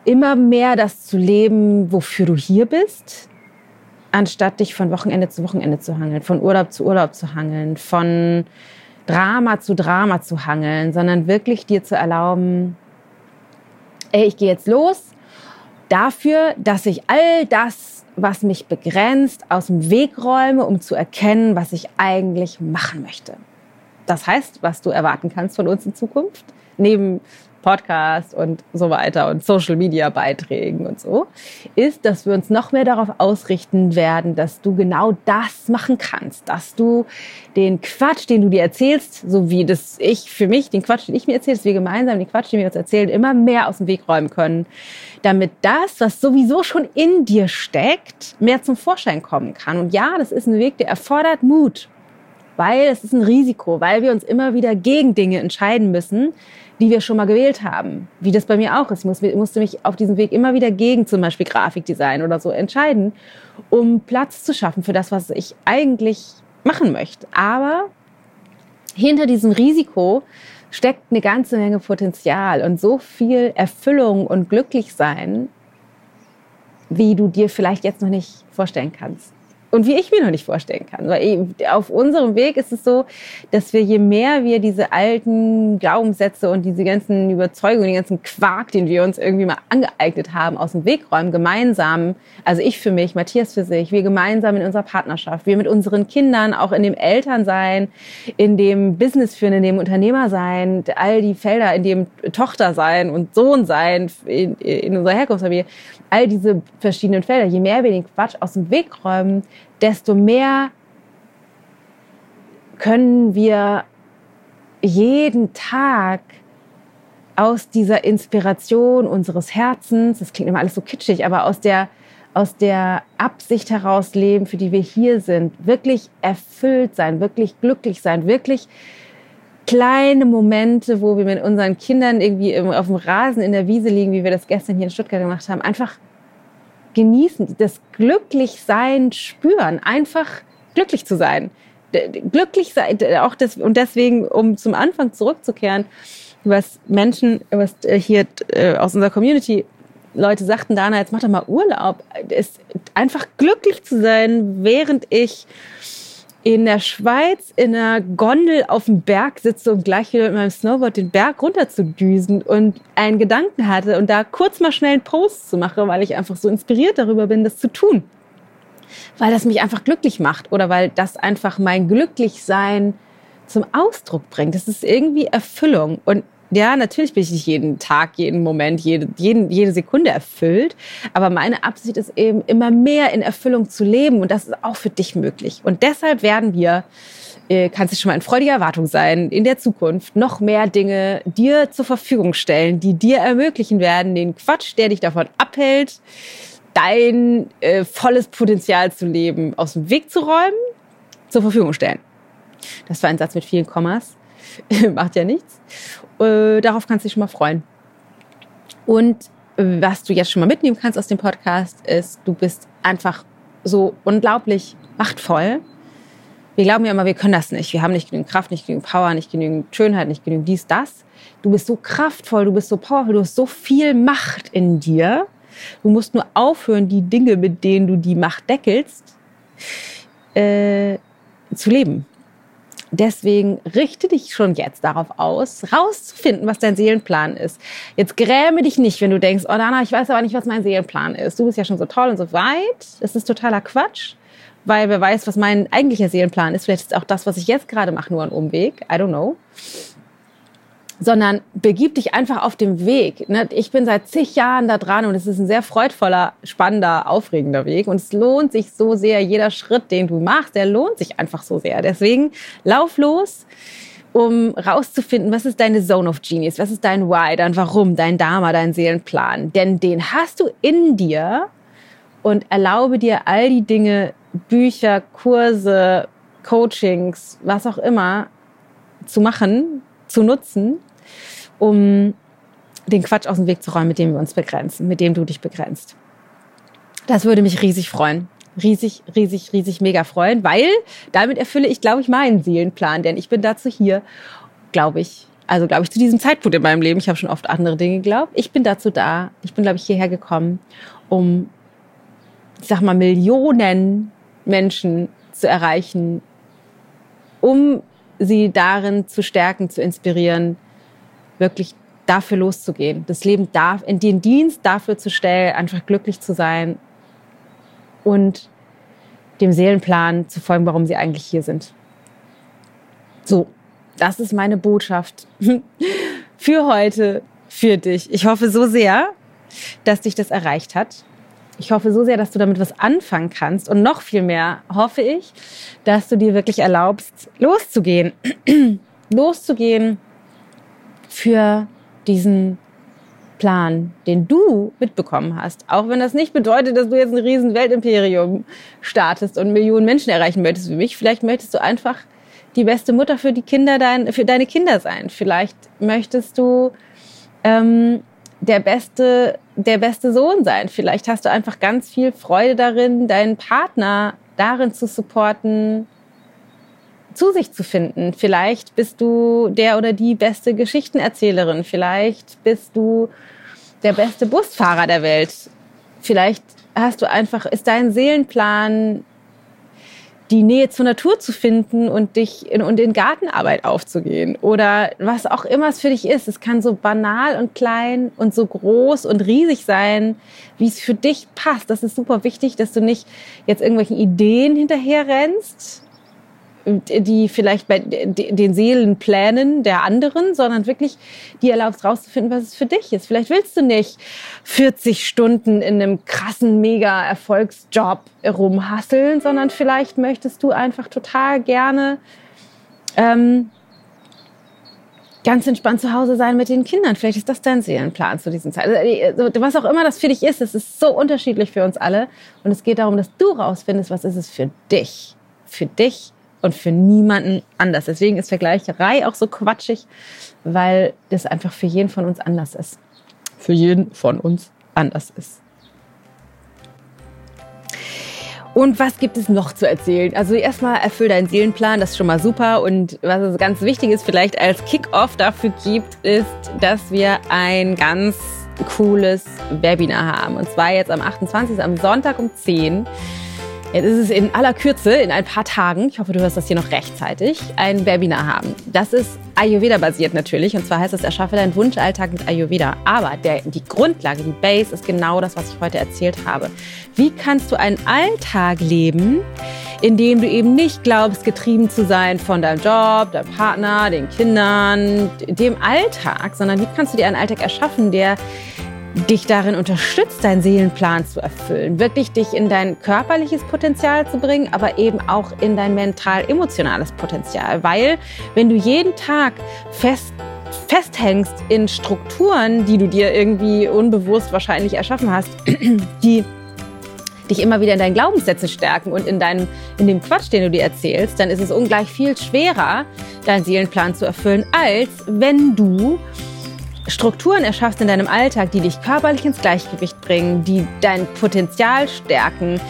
Speaker 1: immer mehr das zu leben, wofür du hier bist, anstatt dich von Wochenende zu Wochenende zu hangeln, von Urlaub zu Urlaub zu hangeln, von Drama zu Drama zu hangeln, sondern wirklich dir zu erlauben, ey, ich gehe jetzt los dafür, dass ich all das, was mich begrenzt, aus dem Weg räume, um zu erkennen, was ich eigentlich machen möchte. Das heißt, was du erwarten kannst von uns in Zukunft, neben Podcast und so weiter und Social Media Beiträgen und so, ist, dass wir uns noch mehr darauf ausrichten werden, dass du genau das machen kannst, dass du den Quatsch, den du dir erzählst, so wie das ich für mich, den Quatsch, den ich mir erzähle, dass wir gemeinsam den Quatsch, den wir uns erzählen, immer mehr aus dem Weg räumen können, damit das, was sowieso schon in dir steckt, mehr zum Vorschein kommen kann. Und ja, das ist ein Weg, der erfordert Mut, weil es ist ein Risiko, weil wir uns immer wieder gegen Dinge entscheiden müssen, die wir schon mal gewählt haben. Wie das bei mir auch ist. Ich musste mich auf diesem Weg immer wieder gegen zum Beispiel Grafikdesign oder so entscheiden, um Platz zu schaffen für das, was ich eigentlich machen möchte. Aber hinter diesem Risiko steckt eine ganze Menge Potenzial und so viel Erfüllung und Glücklichsein, wie du dir vielleicht jetzt noch nicht vorstellen kannst und wie ich mir noch nicht vorstellen kann. Weil auf unserem Weg ist es so, dass wir je mehr wir diese alten Glaubenssätze und diese ganzen Überzeugungen, den ganzen Quark, den wir uns irgendwie mal angeeignet haben, aus dem Weg räumen, gemeinsam, also ich für mich, Matthias für sich, wir gemeinsam in unserer Partnerschaft, wir mit unseren Kindern, auch in dem Elternsein, in dem Business führen, in dem Unternehmer sein, all die Felder, in dem Tochter sein und Sohn sein, in, in unserer Herkunftsfamilie, all diese verschiedenen Felder, je mehr wir den Quatsch aus dem Weg räumen, desto mehr können wir jeden Tag aus dieser Inspiration unseres Herzens, das klingt immer alles so kitschig, aber aus der, aus der Absicht heraus leben, für die wir hier sind, wirklich erfüllt sein, wirklich glücklich sein, wirklich kleine Momente, wo wir mit unseren Kindern irgendwie auf dem Rasen in der Wiese liegen, wie wir das gestern hier in Stuttgart gemacht haben, einfach genießen, das Glücklichsein spüren, einfach glücklich zu sein. Glücklich sein, auch das, und deswegen, um zum Anfang zurückzukehren, was Menschen, was äh, hier äh, aus unserer Community Leute sagten, Dana, jetzt mach doch mal Urlaub. Es, einfach glücklich zu sein, während ich in der Schweiz in einer Gondel auf dem Berg sitze und gleich wieder mit meinem Snowboard den Berg runter zu düsen und einen Gedanken hatte und da kurz mal schnell einen Post zu machen, weil ich einfach so inspiriert darüber bin, das zu tun. Weil das mich einfach glücklich macht oder weil das einfach mein Glücklichsein zum Ausdruck bringt. Das ist irgendwie Erfüllung. Und ja, natürlich bin ich nicht jeden Tag, jeden Moment, jede, jeden, jede Sekunde erfüllt. Aber meine Absicht ist eben, immer mehr in Erfüllung zu leben. Und das ist auch für dich möglich. Und deshalb werden wir, äh, kannst du schon mal in freudiger Erwartung sein, in der Zukunft noch mehr Dinge dir zur Verfügung stellen, die dir ermöglichen werden, den Quatsch, der dich davon abhält, dein äh, volles Potenzial zu leben, aus dem Weg zu räumen, zur Verfügung stellen. Das war ein Satz mit vielen Kommas. Macht ja nichts. Äh, darauf kannst du dich schon mal freuen. Und äh, was du jetzt schon mal mitnehmen kannst aus dem Podcast, ist, du bist einfach so unglaublich machtvoll. Wir glauben ja immer, wir können das nicht. Wir haben nicht genügend Kraft, nicht genügend Power, nicht genügend Schönheit, nicht genügend dies, das. Du bist so kraftvoll, du bist so powerful, du hast so viel Macht in dir. Du musst nur aufhören, die Dinge, mit denen du die Macht deckelst, äh, zu leben. Deswegen richte dich schon jetzt darauf aus, rauszufinden, was dein Seelenplan ist. Jetzt gräme dich nicht, wenn du denkst, oh Dana, ich weiß aber nicht, was mein Seelenplan ist. Du bist ja schon so toll und so weit. Das ist totaler Quatsch, weil wer weiß, was mein eigentlicher Seelenplan ist. Vielleicht ist auch das, was ich jetzt gerade mache, nur ein Umweg. I don't know sondern begib dich einfach auf dem Weg. Ne? Ich bin seit zig Jahren da dran und es ist ein sehr freudvoller, spannender, aufregender Weg und es lohnt sich so sehr. Jeder Schritt, den du machst, der lohnt sich einfach so sehr. Deswegen lauf los, um rauszufinden, was ist deine Zone of Genius, was ist dein Why, dein Warum, dein Dharma, dein Seelenplan. Denn den hast du in dir und erlaube dir all die Dinge, Bücher, Kurse, Coachings, was auch immer zu machen, zu nutzen, um den Quatsch aus dem Weg zu räumen, mit dem wir uns begrenzen, mit dem du dich begrenzt. Das würde mich riesig freuen. Riesig, riesig, riesig mega freuen, weil damit erfülle ich, glaube ich, meinen Seelenplan, denn ich bin dazu hier, glaube ich, also glaube ich, zu diesem Zeitpunkt in meinem Leben, ich habe schon oft andere Dinge geglaubt, ich bin dazu da, ich bin, glaube ich, hierher gekommen, um, ich sag mal, Millionen Menschen zu erreichen, um sie darin zu stärken, zu inspirieren, wirklich dafür loszugehen, das Leben darf, in den Dienst dafür zu stellen, einfach glücklich zu sein und dem Seelenplan zu folgen, warum sie eigentlich hier sind. So, das ist meine Botschaft für heute, für dich. Ich hoffe so sehr, dass dich das erreicht hat. Ich hoffe so sehr, dass du damit was anfangen kannst. Und noch viel mehr hoffe ich, dass du dir wirklich erlaubst, loszugehen. loszugehen für diesen Plan, den du mitbekommen hast. Auch wenn das nicht bedeutet, dass du jetzt ein riesen Weltimperium startest und Millionen Menschen erreichen möchtest wie mich. Vielleicht möchtest du einfach die beste Mutter für die Kinder, dein, für deine Kinder sein. Vielleicht möchtest du ähm, der beste, der beste Sohn sein. Vielleicht hast du einfach ganz viel Freude darin, deinen Partner darin zu supporten, zu sich zu finden. Vielleicht bist du der oder die beste Geschichtenerzählerin. Vielleicht bist du der beste Busfahrer der Welt. Vielleicht hast du einfach, ist dein Seelenplan die Nähe zur Natur zu finden und dich in, und in Gartenarbeit aufzugehen oder was auch immer es für dich ist. Es kann so banal und klein und so groß und riesig sein, wie es für dich passt. Das ist super wichtig, dass du nicht jetzt irgendwelchen Ideen hinterher rennst, die vielleicht bei den Seelenplänen der anderen, sondern wirklich die erlaubst rauszufinden, was es für dich ist. Vielleicht willst du nicht 40 Stunden in einem krassen Mega-Erfolgsjob rumhasseln, sondern vielleicht möchtest du einfach total gerne ähm, ganz entspannt zu Hause sein mit den Kindern. Vielleicht ist das dein Seelenplan zu diesem Zeit. Also, was auch immer das für dich ist, es ist so unterschiedlich für uns alle. Und es geht darum, dass du rausfindest, was ist es für dich. Für dich und für niemanden anders. Deswegen ist Vergleicherei auch so quatschig, weil das einfach für jeden von uns anders ist. Für jeden von uns anders ist. Und was gibt es noch zu erzählen? Also erstmal erfüll deinen Seelenplan, das ist schon mal super. Und was es ganz wichtig ist, vielleicht als Kick-off dafür gibt, ist, dass wir ein ganz cooles Webinar haben. Und zwar jetzt am 28. am Sonntag um 10 Jetzt ist es in aller Kürze, in ein paar Tagen, ich hoffe, du hörst das hier noch rechtzeitig, ein Webinar haben. Das ist Ayurveda-basiert natürlich. Und zwar heißt es, erschaffe deinen Wunschalltag mit Ayurveda. Aber der, die Grundlage, die Base ist genau das, was ich heute erzählt habe. Wie kannst du einen Alltag leben, in dem du eben nicht glaubst, getrieben zu sein von deinem Job, deinem Partner, den Kindern, dem Alltag, sondern wie kannst du dir einen Alltag erschaffen, der dich darin unterstützt, deinen Seelenplan zu erfüllen, wirklich dich in dein körperliches Potenzial zu bringen, aber eben auch in dein mental-emotionales Potenzial. Weil wenn du jeden Tag fest festhängst in Strukturen, die du dir irgendwie unbewusst wahrscheinlich erschaffen hast, die dich immer wieder in deinen Glaubenssätzen stärken und in, deinem, in dem Quatsch, den du dir erzählst, dann ist es ungleich viel schwerer, deinen Seelenplan zu erfüllen, als wenn du Strukturen erschaffst in deinem Alltag, die dich körperlich ins Gleichgewicht bringen, die dein Potenzial stärken,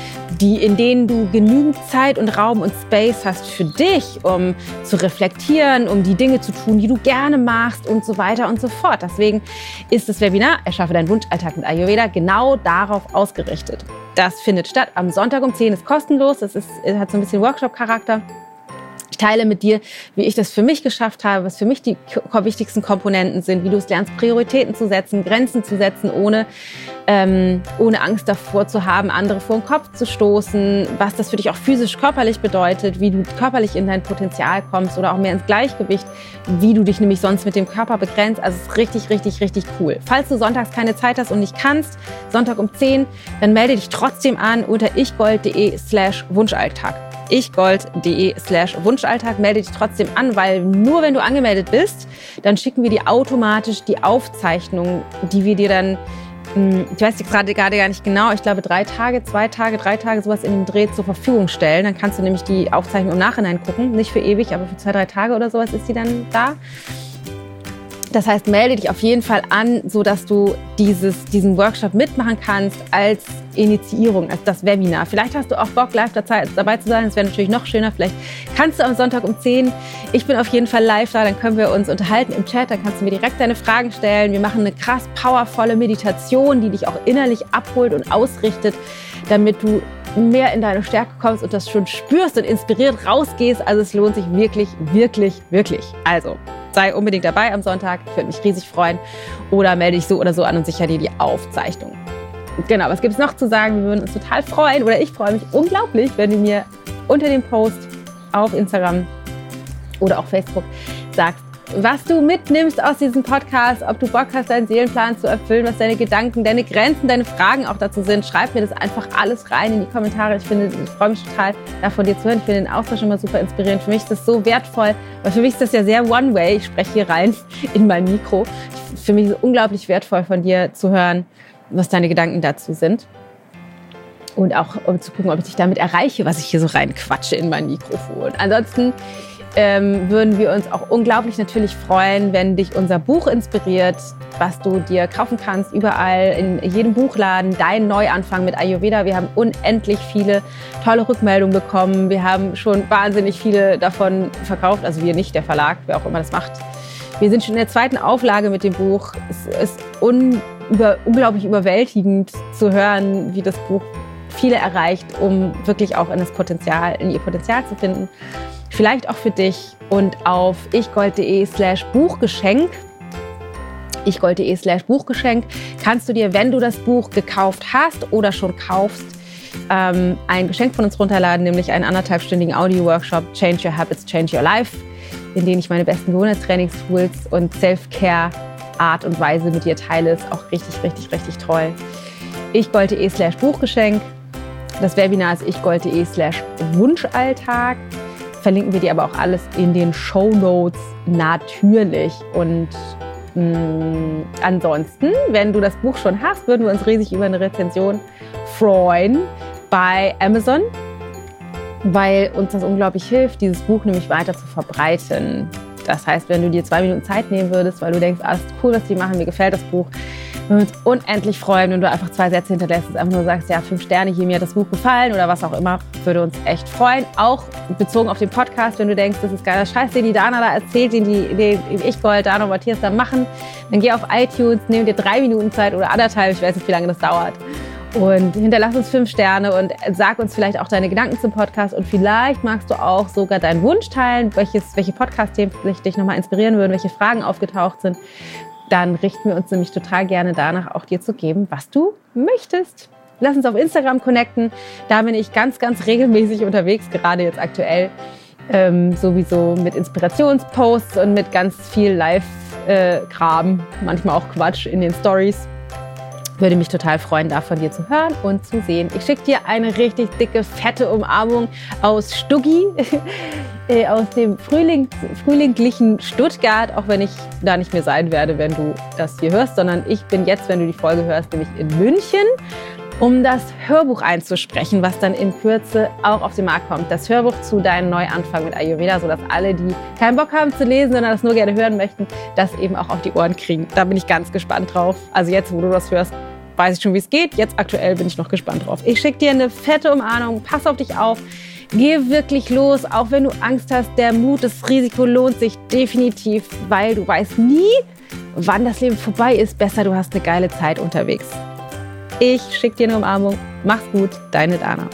Speaker 1: die, in denen du genügend Zeit und Raum und Space hast für dich, um zu reflektieren, um die Dinge zu tun, die du gerne machst und so weiter und so fort. Deswegen ist das Webinar Erschaffe deinen Wunschalltag mit Ayurveda genau darauf ausgerichtet. Das findet statt am Sonntag um 10 ist kostenlos. Es hat so ein bisschen Workshop-Charakter. Ich teile mit dir, wie ich das für mich geschafft habe, was für mich die wichtigsten Komponenten sind, wie du es lernst, Prioritäten zu setzen, Grenzen zu setzen, ohne, ähm, ohne Angst davor zu haben, andere vor den Kopf zu stoßen, was das für dich auch physisch, körperlich bedeutet, wie du körperlich in dein Potenzial kommst oder auch mehr ins Gleichgewicht, wie du dich nämlich sonst mit dem Körper begrenzt. Also es ist richtig, richtig, richtig cool. Falls du sonntags keine Zeit hast und nicht kannst, Sonntag um 10, dann melde dich trotzdem an unter ichgold.de slash Wunschalltag ichgold.de slash Wunschalltag. Melde dich trotzdem an, weil nur wenn du angemeldet bist, dann schicken wir dir automatisch die Aufzeichnung, die wir dir dann, hm, ich weiß gerade gar nicht genau, ich glaube drei Tage, zwei Tage, drei Tage, sowas in dem Dreh zur Verfügung stellen. Dann kannst du nämlich die Aufzeichnung im Nachhinein gucken. Nicht für ewig, aber für zwei, drei Tage oder sowas ist die dann da. Das heißt, melde dich auf jeden Fall an, sodass du dieses, diesen Workshop mitmachen kannst als Initiierung, als das Webinar. Vielleicht hast du auch Bock, live dabei zu sein. Das wäre natürlich noch schöner. Vielleicht kannst du am Sonntag um 10. Ich bin auf jeden Fall live da. Dann können wir uns unterhalten im Chat. Dann kannst du mir direkt deine Fragen stellen. Wir machen eine krass powervolle Meditation, die dich auch innerlich abholt und ausrichtet, damit du mehr in deine Stärke kommst und das schon spürst und inspiriert rausgehst. Also es lohnt sich wirklich, wirklich, wirklich. Also sei unbedingt dabei am Sonntag. Ich würde mich riesig freuen. Oder melde dich so oder so an und sicher dir die Aufzeichnung. Genau, was gibt es noch zu sagen? Wir würden uns total freuen oder ich freue mich unglaublich, wenn du mir unter dem Post auf Instagram oder auch Facebook sagst, was du mitnimmst aus diesem Podcast, ob du Bock hast, deinen Seelenplan zu erfüllen, was deine Gedanken, deine Grenzen, deine Fragen auch dazu sind. Schreib mir das einfach alles rein in die Kommentare. Ich finde, ich freue mich total, da von dir zu hören. Ich finde den Austausch immer super inspirierend. Für mich ist das so wertvoll, weil für mich ist das ja sehr One-Way. Ich spreche hier rein in mein Mikro. Für mich ist es unglaublich wertvoll, von dir zu hören, was deine Gedanken dazu sind. Und auch um zu gucken, ob ich dich damit erreiche, was ich hier so reinquatsche in mein Mikrofon. Ansonsten ähm, würden wir uns auch unglaublich natürlich freuen, wenn dich unser Buch inspiriert, was du dir kaufen kannst, überall in jedem Buchladen, dein Neuanfang mit Ayurveda. Wir haben unendlich viele tolle Rückmeldungen bekommen. Wir haben schon wahnsinnig viele davon verkauft, also wir nicht, der Verlag, wer auch immer das macht. Wir sind schon in der zweiten Auflage mit dem Buch. Es ist un über, unglaublich überwältigend zu hören, wie das Buch viele erreicht, um wirklich auch in das Potenzial, in ihr Potenzial zu finden vielleicht auch für dich. Und auf ichgold.de slash Buchgeschenk ichgold.de slash Buchgeschenk kannst du dir, wenn du das Buch gekauft hast oder schon kaufst, ähm, ein Geschenk von uns runterladen, nämlich einen anderthalbstündigen Audio-Workshop Change Your Habits, Change Your Life, in dem ich meine besten Gewohnheitstrainings-Tools und Self-Care Art und Weise mit dir teile. Ist auch richtig, richtig, richtig toll. ichgold.de slash Buchgeschenk. Das Webinar ist ichgold.de slash Wunschalltag verlinken wir dir aber auch alles in den Show Notes natürlich. Und mh, mm, ansonsten, wenn du das Buch schon hast, würden wir uns riesig über eine Rezension freuen bei Amazon, weil uns das unglaublich hilft, dieses Buch nämlich weiter zu verbreiten. Das heißt, wenn du dir zwei Minuten Zeit nehmen würdest, weil du denkst, ah, cool, was die machen, mir gefällt das Buch, wir würden uns unendlich freuen, wenn du einfach zwei Sätze hinterlässt und einfach nur sagst, ja, fünf Sterne, hier mir hat das Buch gefallen oder was auch immer, würde uns echt freuen. Auch bezogen auf den Podcast, wenn du denkst, das ist geiler Scheiß, den die Dana da erzählt, den, die, den ich Gold, Dana und Matthias da machen, dann geh auf iTunes, nimm dir drei Minuten Zeit oder anderthalb, ich weiß nicht, wie lange das dauert. Und hinterlass uns fünf Sterne und sag uns vielleicht auch deine Gedanken zum Podcast. Und vielleicht magst du auch sogar deinen Wunsch teilen, welches, welche Podcast-Themen dich nochmal inspirieren würden, welche Fragen aufgetaucht sind dann richten wir uns nämlich total gerne danach, auch dir zu geben, was du möchtest. Lass uns auf Instagram connecten. Da bin ich ganz, ganz regelmäßig unterwegs, gerade jetzt aktuell. Ähm, sowieso mit Inspirationsposts und mit ganz viel Live-Kram, äh, manchmal auch Quatsch in den Stories. Würde mich total freuen, da von dir zu hören und zu sehen. Ich schicke dir eine richtig dicke, fette Umarmung aus Stuggi, äh, aus dem Frühling, frühlinglichen Stuttgart, auch wenn ich da nicht mehr sein werde, wenn du das hier hörst, sondern ich bin jetzt, wenn du die Folge hörst, nämlich in München um das Hörbuch einzusprechen, was dann in Kürze auch auf den Markt kommt. Das Hörbuch zu deinem Neuanfang mit Ayurveda, sodass alle, die keinen Bock haben zu lesen, sondern das nur gerne hören möchten, das eben auch auf die Ohren kriegen. Da bin ich ganz gespannt drauf. Also jetzt, wo du das hörst, weiß ich schon, wie es geht. Jetzt aktuell bin ich noch gespannt drauf. Ich schicke dir eine fette Umarmung. Pass auf dich auf. Geh wirklich los, auch wenn du Angst hast. Der Mut, das Risiko lohnt sich definitiv, weil du weißt nie, wann das Leben vorbei ist. Besser, du hast eine geile Zeit unterwegs. Ich schicke dir eine Umarmung. Mach's gut, deine Dana.